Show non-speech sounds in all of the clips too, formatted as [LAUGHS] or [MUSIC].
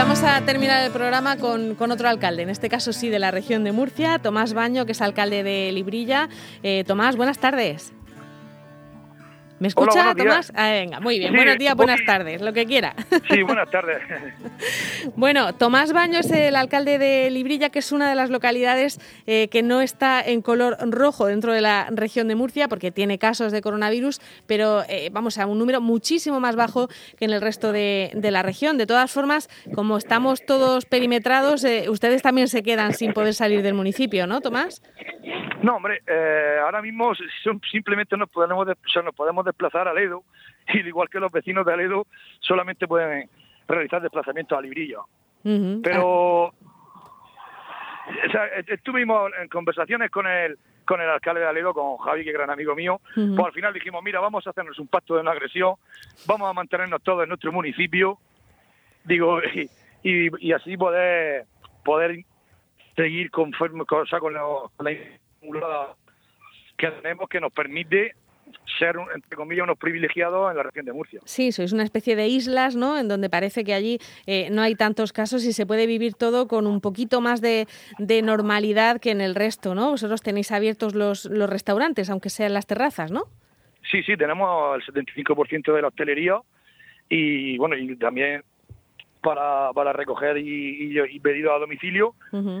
vamos a terminar el programa con, otro alcalde, en este caso sí de la región de Murcia, Tomás Baño, que es alcalde de Librilla. Eh, Tomás, buenas tardes. ¿Me escucha, Tomás? Ah, venga, muy bien. buenos días, buenas tardes, lo que quiera. Sí, buenas tardes. [LAUGHS] bueno, Tomás Baño es el alcalde de Librilla, que es una de las localidades eh, que no está en color rojo dentro de la región de Murcia, porque tiene casos de coronavirus, pero eh, vamos a un número muchísimo más bajo que en el resto de, la región. De todas formas, como estamos todos perimetrados, eh, ustedes también se quedan sin poder salir del municipio, ¿no, Tomás? No, hombre, ahora mismo simplemente nos podemos, nos podemos desplazar a Ledo, [LAUGHS] y igual que los vecinos de Aledo solamente pueden realizar desplazamientos a Librillo. Pero estuvimos en conversaciones con el con el alcalde de Aledo, con Javi, que es gran amigo mío, pues al final dijimos, mira, vamos a hacernos un pacto de no agresión, vamos a mantenernos todos en nuestro municipio, digo, y, así poder poder seguir conforme, con, con la que tenemos que nos permite ser, entre comillas, unos privilegiados en la región de Murcia. Sí, sois una especie de islas, ¿no? En donde parece que allí eh, no hay tantos casos y se puede vivir todo con un poquito más de, normalidad que en el resto, ¿no? Vosotros tenéis abiertos los, los restaurantes, aunque sean las terrazas, ¿no? Sí, sí, tenemos el 75% de la hostelería y, bueno, y también para, para recoger y, y, pedido a domicilio.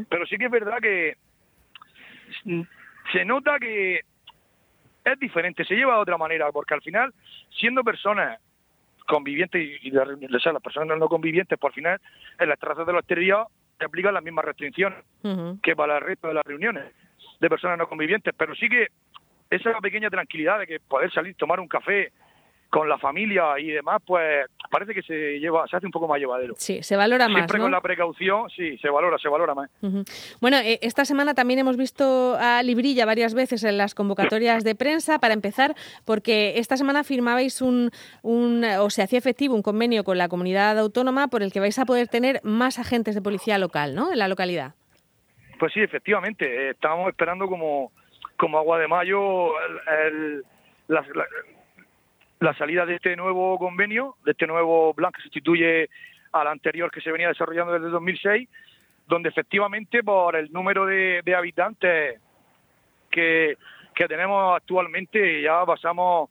Pero sí que es verdad que se nota que es diferente, se lleva de otra manera, porque al final, siendo personas convivientes y, las personas no convivientes, por final, en las terrazas de la hostelería se aplican las mismas restricciones que para el resto de las reuniones de personas no convivientes, pero sí que esa pequeña tranquilidad de que poder salir, tomar un café, con la familia y demás, pues parece que se lleva, se hace un poco más llevadero. Sí, se valora más. Siempre con la precaución, sí, se valora, se valora más. Bueno, eh, esta semana también hemos visto a Librilla varias veces en las convocatorias de prensa. Para empezar, porque esta semana firmabais un, un, o se hacía efectivo un convenio con la comunidad autónoma por el que vais a poder tener más agentes de policía local, ¿no? En la localidad. Pues sí, efectivamente. Eh, estábamos esperando como, como agua de mayo el, la salida de este nuevo convenio, de este nuevo plan que sustituye al anterior que se venía desarrollando desde 2006, donde efectivamente por el número de, habitantes que, tenemos actualmente ya pasamos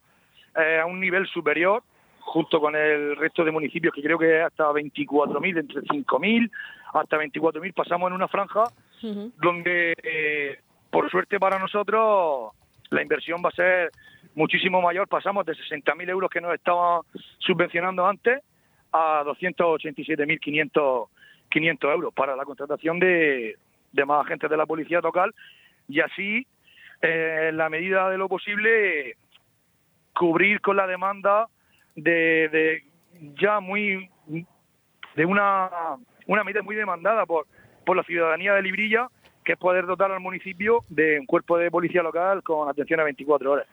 eh, a un nivel superior junto con el resto de municipios que creo que es hasta 24.000, entre 5.000 hasta 24.000 pasamos en una franja donde eh, por suerte para nosotros la inversión va a ser muchísimo mayor. Pasamos de 60.000 euros que nos estaban subvencionando antes a 287.500 500 euros para la contratación de, de más agentes de la policía local y así, eh, en la medida de lo posible, cubrir con la demanda de, de ya muy de una, una medida muy demandada por, por la ciudadanía de Librilla, que es poder dotar al municipio de un cuerpo de policía local con atención a 24 horas.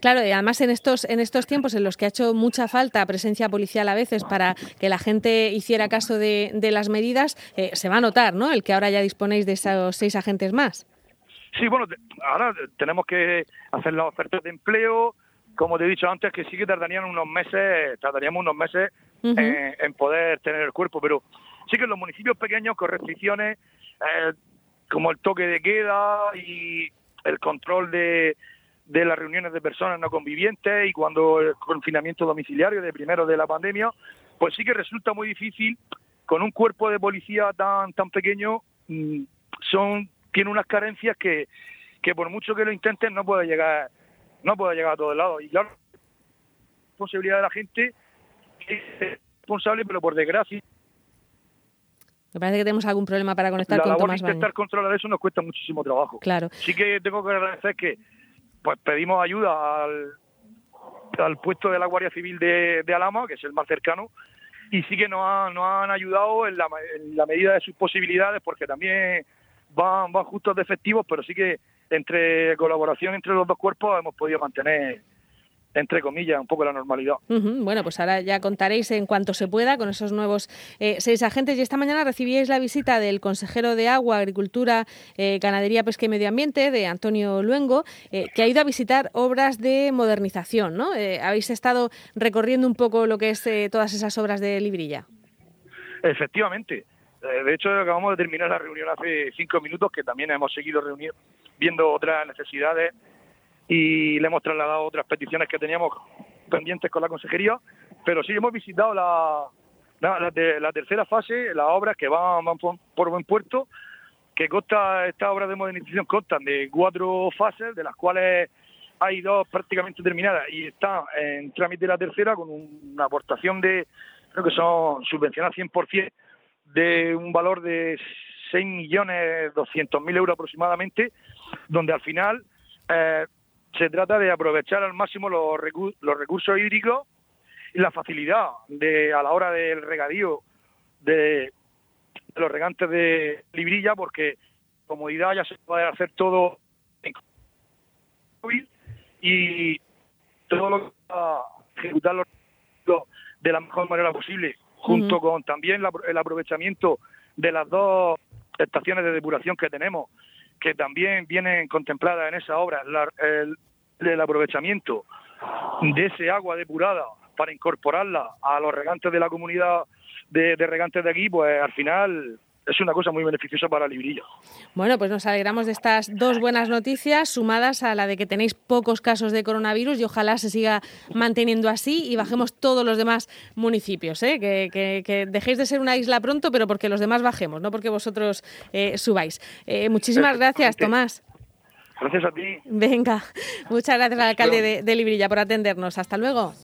Claro, y además en estos, en estos tiempos en los que ha hecho mucha falta presencia policial a veces para que la gente hiciera caso de, las medidas, eh, se va a notar, ¿no? El que ahora ya disponéis de esos seis agentes más. Sí, bueno, ahora tenemos que hacer las ofertas de empleo, como te he dicho antes, que sí que tardarían unos meses, tardaríamos unos meses en, poder tener el cuerpo, pero sí que en los municipios pequeños con restricciones eh, como el toque de queda y el control de, de las reuniones de personas no convivientes y cuando el confinamiento domiciliario de primero de la pandemia, pues sí que resulta muy difícil con un cuerpo de policía tan tan pequeño mm, son tiene unas carencias que, que por mucho que lo intenten no puede llegar no puede llegar a todos lados y claro responsabilidad de la gente es responsable pero por desgracia me parece que tenemos algún problema para conectar con Tomás Baño. intentar controlar eso nos cuesta muchísimo trabajo. Claro. Sí que tengo que agradecer que pues pedimos ayuda al, al puesto de la Guardia Civil de, Alama, que es el más cercano, y sí que nos, han ayudado en la, en la medida de sus posibilidades, porque también van, van justos de efectivos, pero sí que entre colaboración entre los dos cuerpos hemos podido mantener entre comillas, un poco la normalidad. Bueno, pues ahora ya contaréis en cuanto se pueda con esos nuevos eh, seis agentes. Y esta mañana recibíais la visita del consejero de Agua, Agricultura, eh, Ganadería, Pesca y Medio Ambiente, de Antonio Luengo, eh, que ha ido a visitar obras de modernización. ¿no? habéis estado recorriendo un poco lo que es todas esas obras de Librilla. Efectivamente. Eh, de hecho, acabamos de terminar la reunión hace cinco minutos, que también hemos seguido reuniendo, viendo otras necesidades y le hemos trasladado otras peticiones que teníamos pendientes con la consejería. Pero sí, hemos visitado la, la, tercera fase, las obras que van, por, buen puerto, que consta, estas obras de modernización constan de cuatro fases, de las cuales hay dos prácticamente terminadas y está en trámite la tercera con una aportación de, creo que son subvencionadas 100% de un valor de 6.200.000 euros aproximadamente, donde al final eh, se trata de aprovechar al máximo los, los recursos hídricos y la facilidad de a la hora del regadío de, los regantes de Librilla, porque comodidad ya se puede hacer todo en móvil y todo lo que va a ejecutarlo de la mejor manera posible, junto con también el aprovechamiento de las dos estaciones de depuración que tenemos, que también vienen contempladas en esa obra, el, el aprovechamiento de ese agua depurada para incorporarla a los regantes de la comunidad de, regantes de aquí, pues al final es una cosa muy beneficiosa para Librilla. Bueno, pues nos alegramos de estas dos buenas noticias sumadas a la de que tenéis pocos casos de coronavirus y ojalá se siga manteniendo así y bajemos todos los demás municipios, ¿eh? que, dejéis de ser una isla pronto, pero porque los demás bajemos, no porque vosotros eh, subáis. Eh, muchísimas gracias, Tomás. Gracias a ti. Venga, muchas gracias al alcalde de, de Librilla por atendernos. Hasta luego.